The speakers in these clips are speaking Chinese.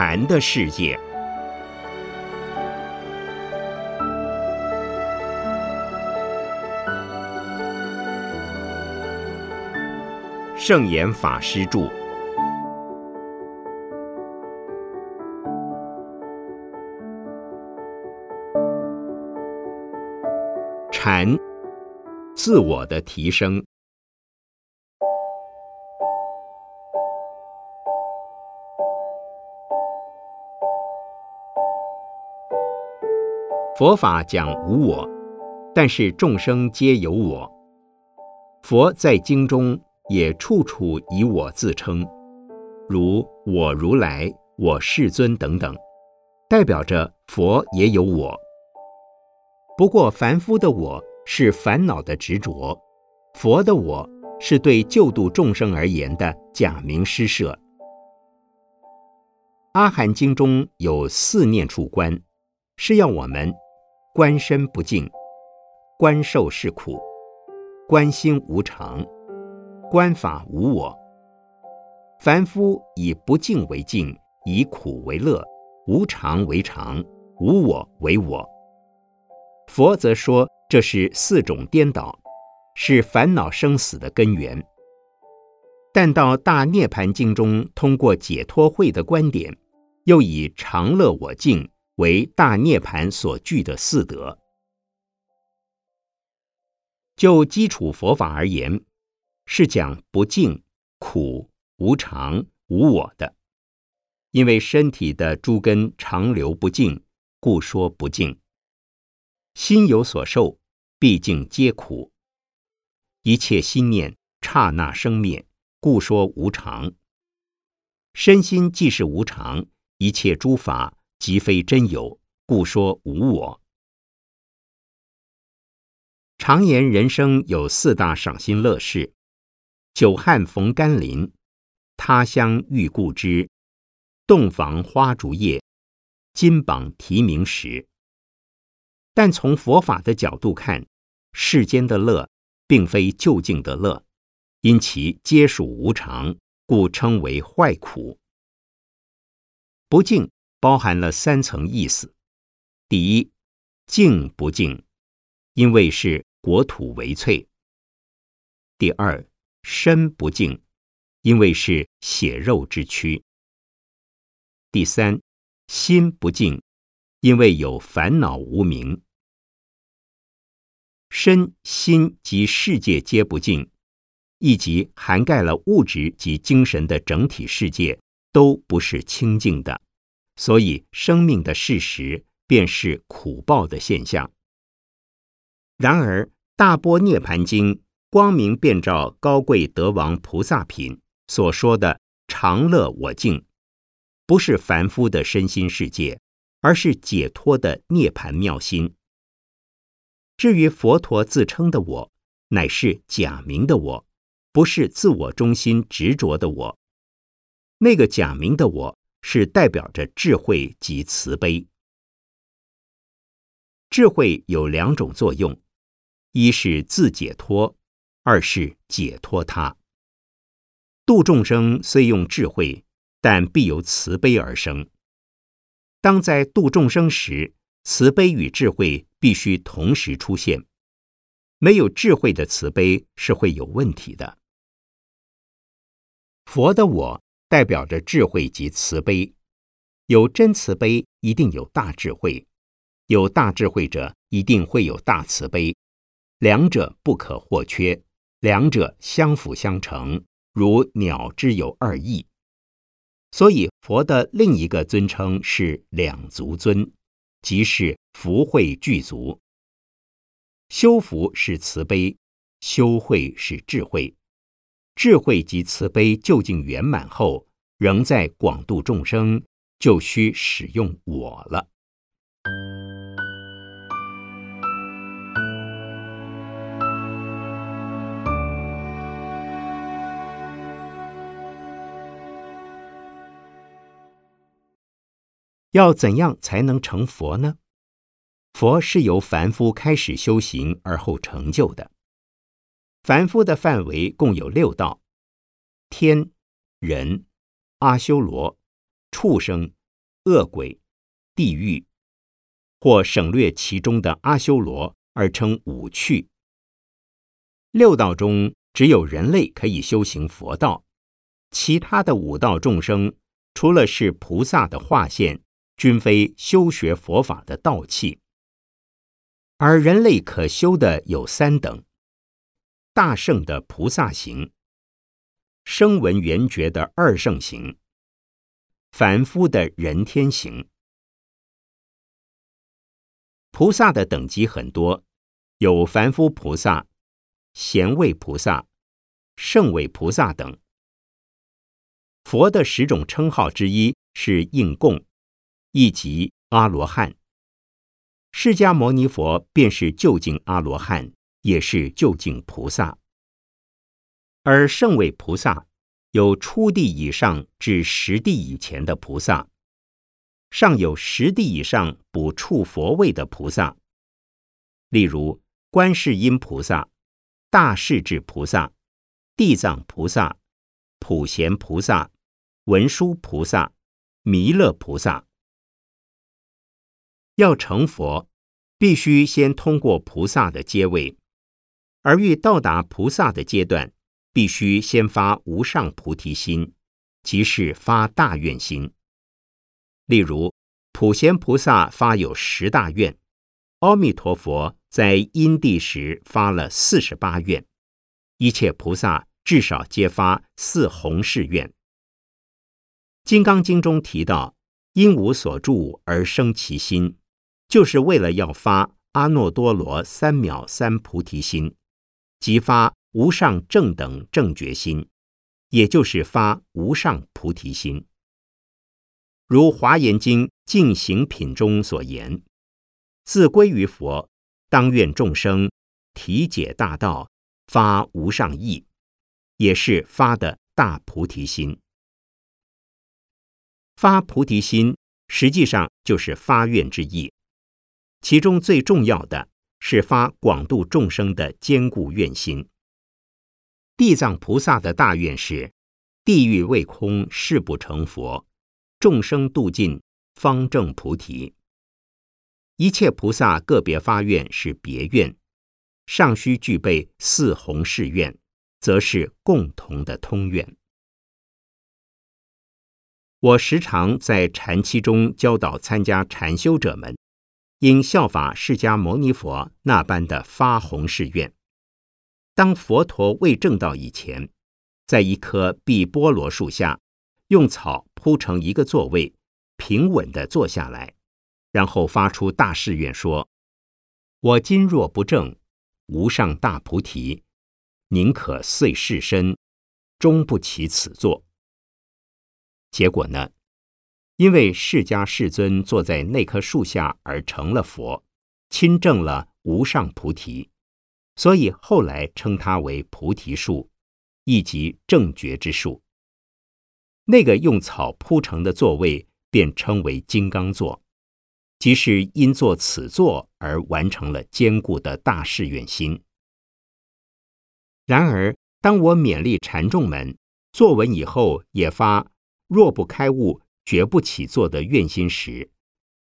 禅的世界。圣严法师著。禅，自我的提升。佛法讲无我，但是众生皆有我。佛在经中也处处以我自称，如我如来、我世尊等等，代表着佛也有我。不过凡夫的我是烦恼的执着，佛的我是对救度众生而言的假名施设。阿含经中有四念处观，是要我们。观身不净，观受是苦，观心无常，观法无我。凡夫以不净为净，以苦为乐，无常为常，无我为我。佛则说这是四种颠倒，是烦恼生死的根源。但到大涅盘经中，通过解脱会的观点，又以常乐我净。为大涅盘所具的四德。就基础佛法而言，是讲不净、苦、无常、无我的。因为身体的诸根长流不净，故说不净。心有所受，毕竟皆苦。一切心念刹那生灭，故说无常。身心既是无常，一切诸法。即非真有，故说无我。常言人生有四大赏心乐事：久旱逢甘霖，他乡遇故知，洞房花烛夜，金榜题名时。但从佛法的角度看，世间的乐并非究竟的乐，因其皆属无常，故称为坏苦。不净。包含了三层意思：第一，静不净，因为是国土为翠；第二，身不净，因为是血肉之躯；第三，心不净，因为有烦恼无明。身心及世界皆不净，以及涵盖了物质及精神的整体世界，都不是清净的。所以，生命的事实便是苦报的现象。然而，《大波涅盘经》光明遍照高贵德王菩萨品所说的常乐我净，不是凡夫的身心世界，而是解脱的涅盘妙心。至于佛陀自称的我，乃是假名的我，不是自我中心执着的我。那个假名的我。是代表着智慧及慈悲。智慧有两种作用：一是自解脱，二是解脱他。度众生虽用智慧，但必由慈悲而生。当在度众生时，慈悲与智慧必须同时出现。没有智慧的慈悲是会有问题的。佛的我。代表着智慧及慈悲，有真慈悲，一定有大智慧；有大智慧者，一定会有大慈悲，两者不可或缺，两者相辅相成，如鸟之有二翼。所以，佛的另一个尊称是两足尊，即是福慧具足。修福是慈悲，修慧是智慧。智慧及慈悲究竟圆满后，仍在广度众生，就需使用我了。要怎样才能成佛呢？佛是由凡夫开始修行而后成就的。凡夫的范围共有六道：天、人、阿修罗、畜生、恶鬼、地狱，或省略其中的阿修罗而称五趣。六道中只有人类可以修行佛道，其他的五道众生除了是菩萨的化现，均非修学佛法的道器。而人类可修的有三等：大圣的菩萨行。声闻缘觉的二圣行，凡夫的人天行。菩萨的等级很多，有凡夫菩萨、贤位菩萨、圣位菩萨等。佛的十种称号之一是应供，亦即阿罗汉。释迦牟尼佛便是究竟阿罗汉，也是究竟菩萨。而圣位菩萨有初地以上至十地以前的菩萨，尚有十地以上补处佛位的菩萨，例如观世音菩萨、大势至菩萨、地藏菩萨、普贤菩萨、文殊菩萨、弥勒菩萨。要成佛，必须先通过菩萨的阶位，而欲到达菩萨的阶段。必须先发无上菩提心，即是发大愿心。例如，普贤菩萨发有十大愿，阿弥陀佛在因地时发了四十八愿，一切菩萨至少皆发四弘誓愿。《金刚经》中提到，因无所住而生其心，就是为了要发阿耨多罗三藐三菩提心，即发。无上正等正觉心，也就是发无上菩提心。如《华严经·净行品》中所言：“自归于佛，当愿众生体解大道，发无上意。”也是发的大菩提心。发菩提心实际上就是发愿之意，其中最重要的是发广度众生的坚固愿心。地藏菩萨的大愿是：地狱未空，誓不成佛；众生度尽，方正菩提。一切菩萨个别发愿是别愿，尚需具备四弘誓愿，则是共同的通愿。我时常在禅期中教导参加禅修者们，应效法释迦牟尼佛那般的发弘誓愿。当佛陀未证道以前，在一棵碧波罗树下，用草铺成一个座位，平稳地坐下来，然后发出大誓愿说：“我今若不正，无上大菩提，宁可碎世身，终不起此座。”结果呢？因为释迦世尊坐在那棵树下而成了佛，亲证了无上菩提。所以后来称它为菩提树，亦即正觉之树。那个用草铺成的座位便称为金刚座，即是因坐此座而完成了坚固的大誓愿心。然而，当我勉励禅众们坐稳以后也发若不开悟，绝不起坐的愿心时，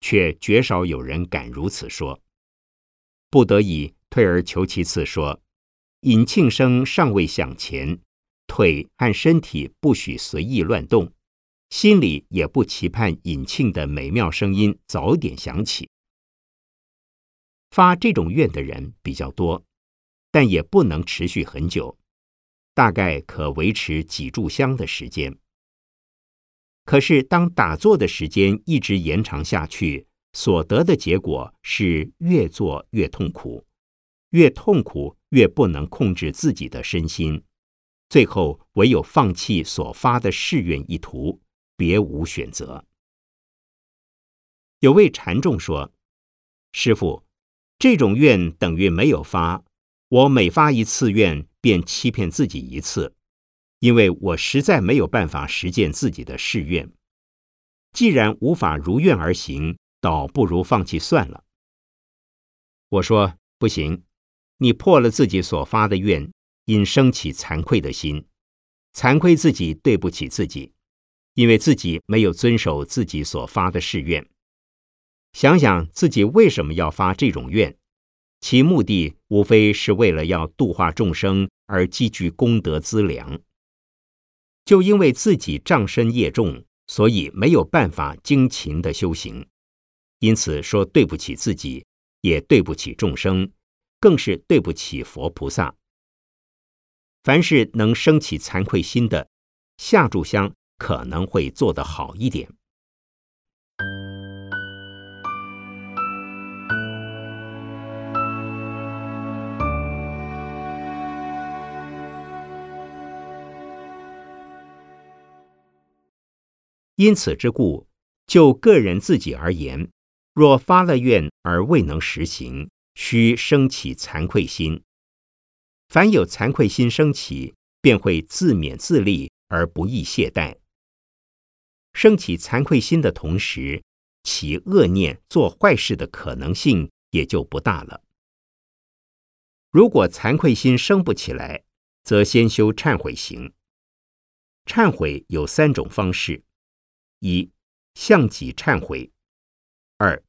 却绝少有人敢如此说。不得已。退而求其次，说：“引庆声尚未响前，腿和身体不许随意乱动，心里也不期盼引庆的美妙声音早点响起。”发这种愿的人比较多，但也不能持续很久，大概可维持几炷香的时间。可是，当打坐的时间一直延长下去，所得的结果是越做越痛苦。越痛苦，越不能控制自己的身心，最后唯有放弃所发的誓愿意图，别无选择。有位禅众说：“师傅，这种愿等于没有发。我每发一次愿，便欺骗自己一次，因为我实在没有办法实践自己的誓愿。既然无法如愿而行，倒不如放弃算了。”我说：“不行。”你破了自己所发的愿，因生起惭愧的心，惭愧自己对不起自己。因为自己没有遵守自己所发的誓愿。想想自己为什么要发这种愿，其目的无非是为了要度化众生而积聚功德资粮。就因为自己障身业重，所以没有办法精勤的修行，因此说对不起自己，也对不起众生，更是对不起佛菩萨。凡是能升起惭愧心的，下炷香可能会做得好一点。因此之故，就个人自己而言，若发了愿而未能实行，须升起惭愧心。凡有惭愧心升起，便会自勉自立而不易懈怠。升起惭愧心的同时，起恶念做坏事的可能性也就不大了。如果惭愧心升不起来，则先修忏悔行。忏悔有三种方式：一、向己忏悔；二、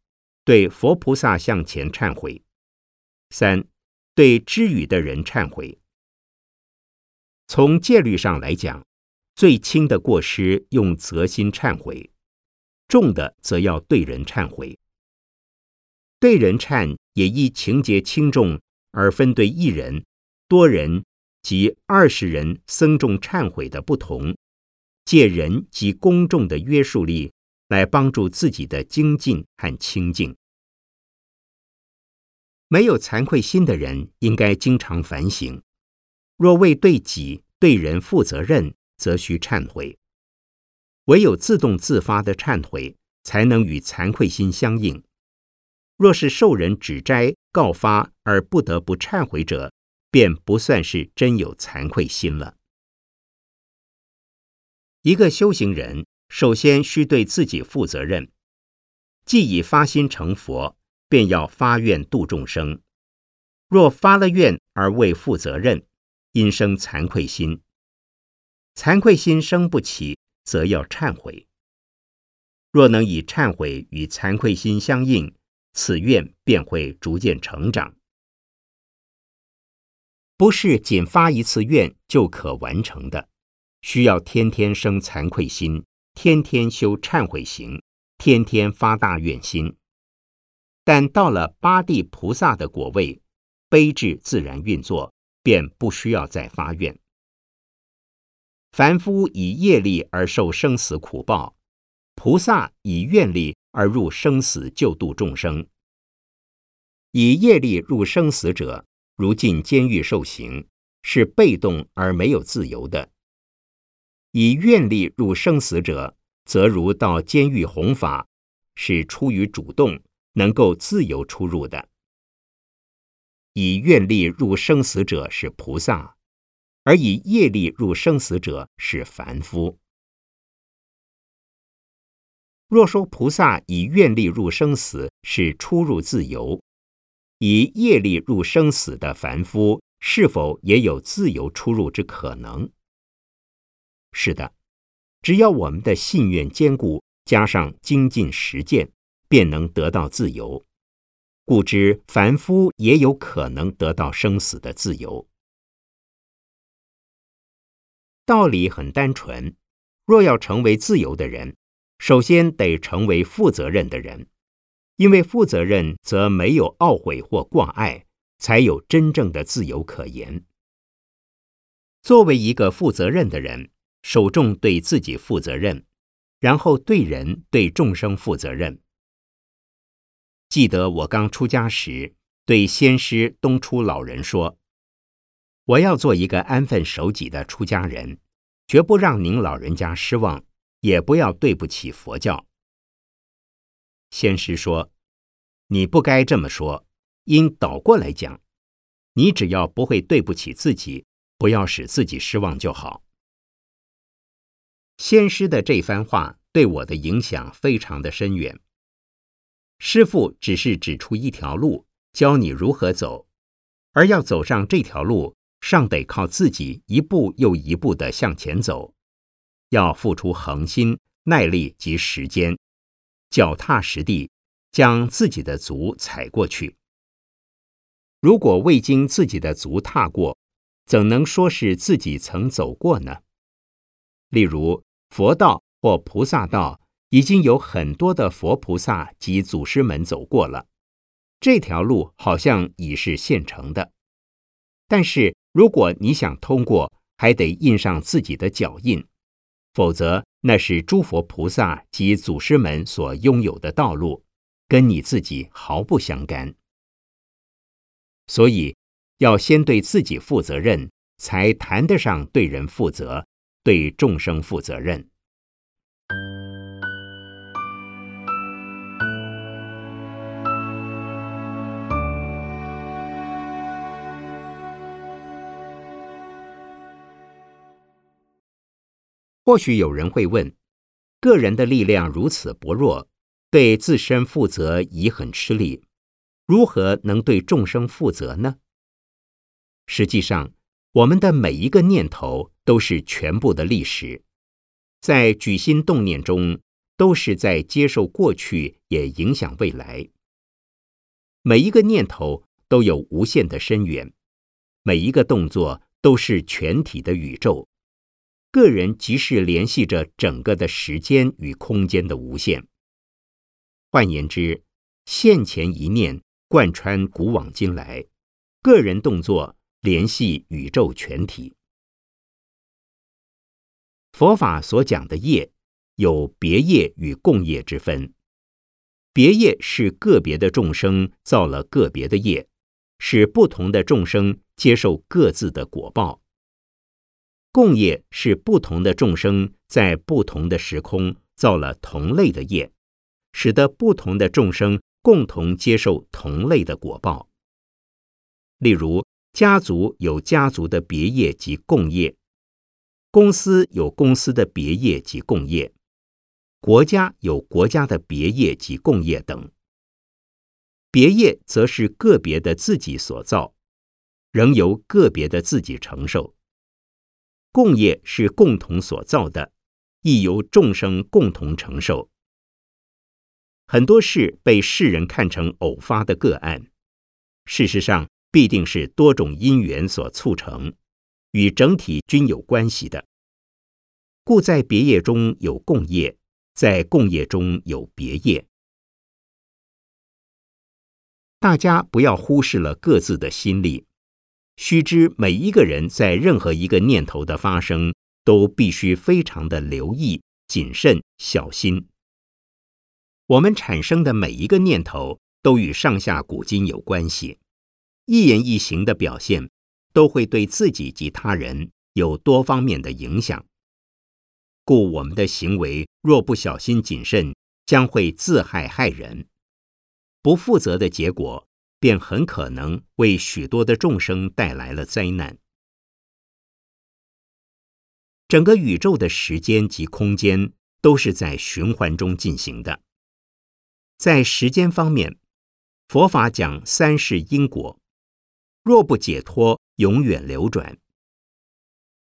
对佛菩萨向前忏悔；三。对知语的人忏悔。从戒律上来讲，最轻的过失用责心忏悔，重的则要对人忏悔。对人忏也依情节轻重而分对一人、多人及二十人僧众忏悔的不同，借人及公众的约束力来帮助自己的精进和清净。没有惭愧心的人，应该经常反省。若未对己对人负责任，则需忏悔。唯有自动自发的忏悔，才能与惭愧心相应。若是受人指摘告发而不得不忏悔者，便不算是真有惭愧心了。一个修行人，首先需对自己负责任，既已发心成佛。便要发愿度众生，若发了愿而未负责任，因生惭愧心。惭愧心生不起，则要忏悔。若能以忏悔与惭愧心相应，此愿便会逐渐成长。不是仅发一次愿就可完成的，需要天天生惭愧心，天天修忏悔行，天天发大愿心。但到了八地菩萨的果位，悲智自然运作，便不需要再发愿。凡夫以业力而受生死苦报，菩萨以愿力而入生死救度众生。以业力入生死者，如进监狱受刑，是被动而没有自由的；以愿力入生死者，则如到监狱弘法，是出于主动。能够自由出入的，以愿力入生死者是菩萨，而以业力入生死者是凡夫。若说菩萨以愿力入生死是出入自由，以业力入生死的凡夫是否也有自由出入之可能？是的，只要我们的信愿坚固，加上精进实践。便能得到自由，故知凡夫也有可能得到生死的自由。道理很单纯，若要成为自由的人，首先得成为负责任的人，因为负责任则没有懊悔或挂碍，才有真正的自由可言。作为一个负责任的人，首重对自己负责任，然后对人对众生负责任。记得我刚出家时，对先师东初老人说：“我要做一个安分守己的出家人，绝不让您老人家失望，也不要对不起佛教。”先师说：“你不该这么说，应倒过来讲，你只要不会对不起自己，不要使自己失望就好。”先师的这番话对我的影响非常的深远。师傅只是指出一条路，教你如何走，而要走上这条路，尚得靠自己一步又一步的向前走。要付出恒心、耐力及时间，脚踏实地，将自己的足踩过去。如果未经自己的足踏过，怎能说是自己曾走过呢？例如佛道或菩萨道，已经有很多的佛菩萨及祖师们走过了，这条路好像已是现成的。但是如果你想通过，还得印上自己的脚印，否则那是诸佛菩萨及祖师们所拥有的道路，跟你自己毫不相干。所以。要先对自己负责任，才谈得上对人负责、对众生负责任。或许有人会问：个人的力量如此薄弱，对自身负责已很吃力，如何能对众生负责呢？实际上，我们的每一个念头都是全部的历史，在举心动念中，都是在接受过去，也影响未来。每一个念头都有无限的深远，每一个动作都是全体的宇宙，个人即是联系着整个的时间与空间的无限。换言之，现前一念贯穿古往今来，个人动作。联系宇宙全体。佛法所讲的业，有别业与共业之分。别业是个别的众生造了个别的业，使不同的众生接受各自的果报。共业是不同的众生在不同的时空造了同类的业，使得不同的众生共同接受同类的果报。例如。家族有家族的别业及共业，公司有公司的别业及共业，国家有国家的别业及共业等。别业则是个别的自己所造，仍由个别的自己承受；共业是共同所造的，亦由众生共同承受。很多事被世人看成偶发的个案，事实上。必定是多种因缘所促成，与整体均有关系的。故在别业中有共业，在共业中有别业。大家不要忽视了各自的心力，须知每一个人在任何一个念头的发生，都必须非常的留意、谨慎、小心。我们产生的每一个念头，都与上下古今有关系。一言一行的表现，都会对自己及他人有多方面的影响。故我们的行为若不小心谨慎，将会自害害人。不负责的结果，便很可能为许多的众生带来了灾难。整个宇宙的时间及空间都是在循环中进行的。在时间方面，佛法讲三世因果。若不解脱，永远流转。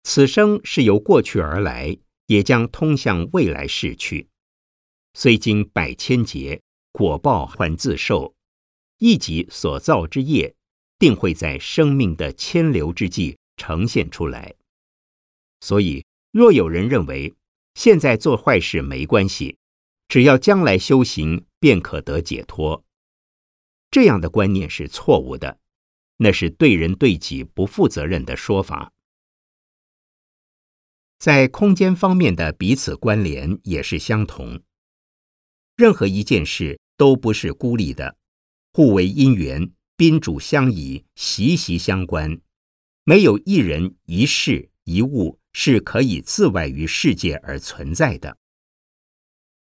此生是由过去而来，也将通向未来逝去。虽经百千劫，果报还自受。一己所造之业，定会在生命的千流之际呈现出来。所以，若有人认为现在做坏事没关系，只要将来修行便可得解脱，这样的观念是错误的。那是对人对己不负责任的说法。在空间方面的彼此关联也是相同。任何一件事都不是孤立的，互为因缘，宾主相宜，息息相关。没有一人一事一物是可以自外于世界而存在的。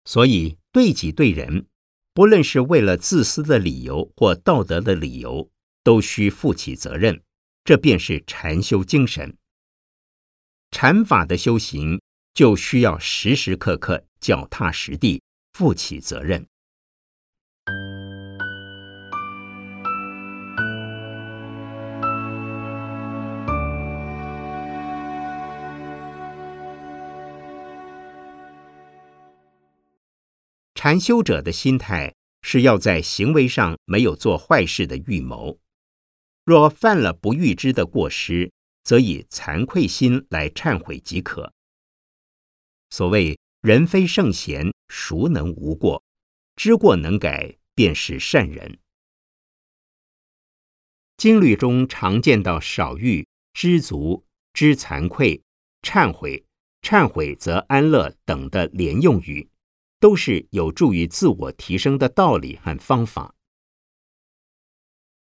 所以对己对人，不论是为了自私的理由或道德的理由。都需负起责任这便是禅修精神。禅法的修行就需要时时刻刻脚踏实地负起责任。禅修者的心态是要在行为上没有做坏事的预谋。若犯了不预知的过失，则以惭愧心来忏悔即可。所谓人非圣贤，孰能无过？知过能改，便是善人。经律中常见到少欲、知足、知惭愧、忏悔、忏悔则安乐等的连用语，都是有助于自我提升的道理和方法。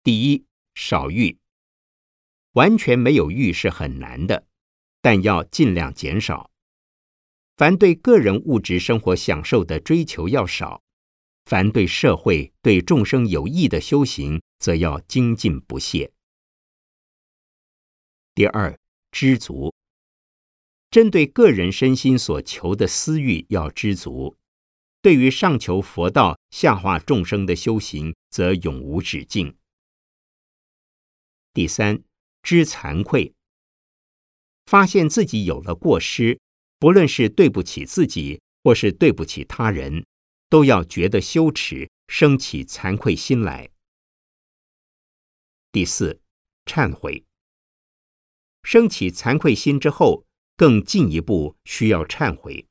第一，少欲，完全没有欲是很难的，但要尽量减少。凡对个人物质生活享受的追求要少。凡对社会、对众生有益的修行，则要精进不懈。第二，知足。针对个人身心所求的私欲，要知足；对于上求佛道、下化众生的修行，则永无止境。第三，知惭愧。发现自己有了过失，不论是对不起自己，或是对不起他人。都要觉得羞耻，升起惭愧心来。第四，忏悔。升起惭愧心之后，更进一步需要忏悔，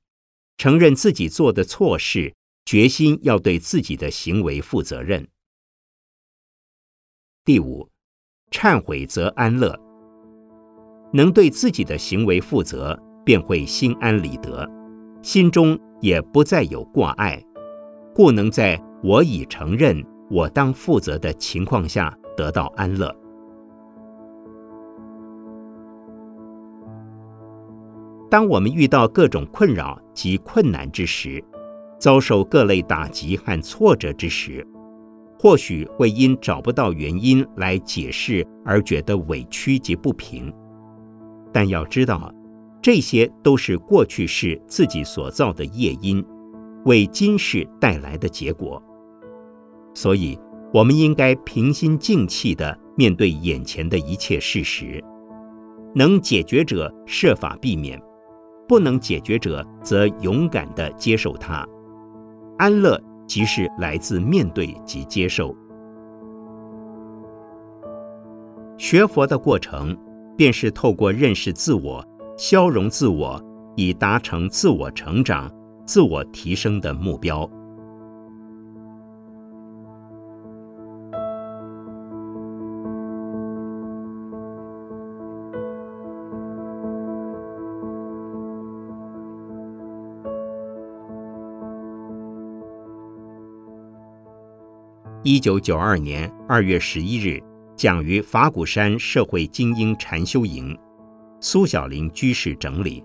承认自己做的错事，决心要对自己的行为负责任。第五，忏悔则安乐。能对自己的行为负责，便会心安理得，心中也不再有挂碍。故能在我已承认我当负责的情况下得到安乐。当我们遇到各种困扰及困难之时，遭受各类打击和挫折之时，或许会因找不到原因来解释而觉得委屈及不平。但要知道，这些都是过去式自己所造的业因。为今世带来的结果，所以我们应该平心静气地面对眼前的一切事实，能解决者设法避免，不能解决者则勇敢地接受它。安乐即是来自面对及接受。学佛的过程，便是透过认识自我、消融自我，以达成自我成长。自我提升的目标。一九九二年二月十一日，讲于法鼓山社会精英禅修营，苏小林居士整理。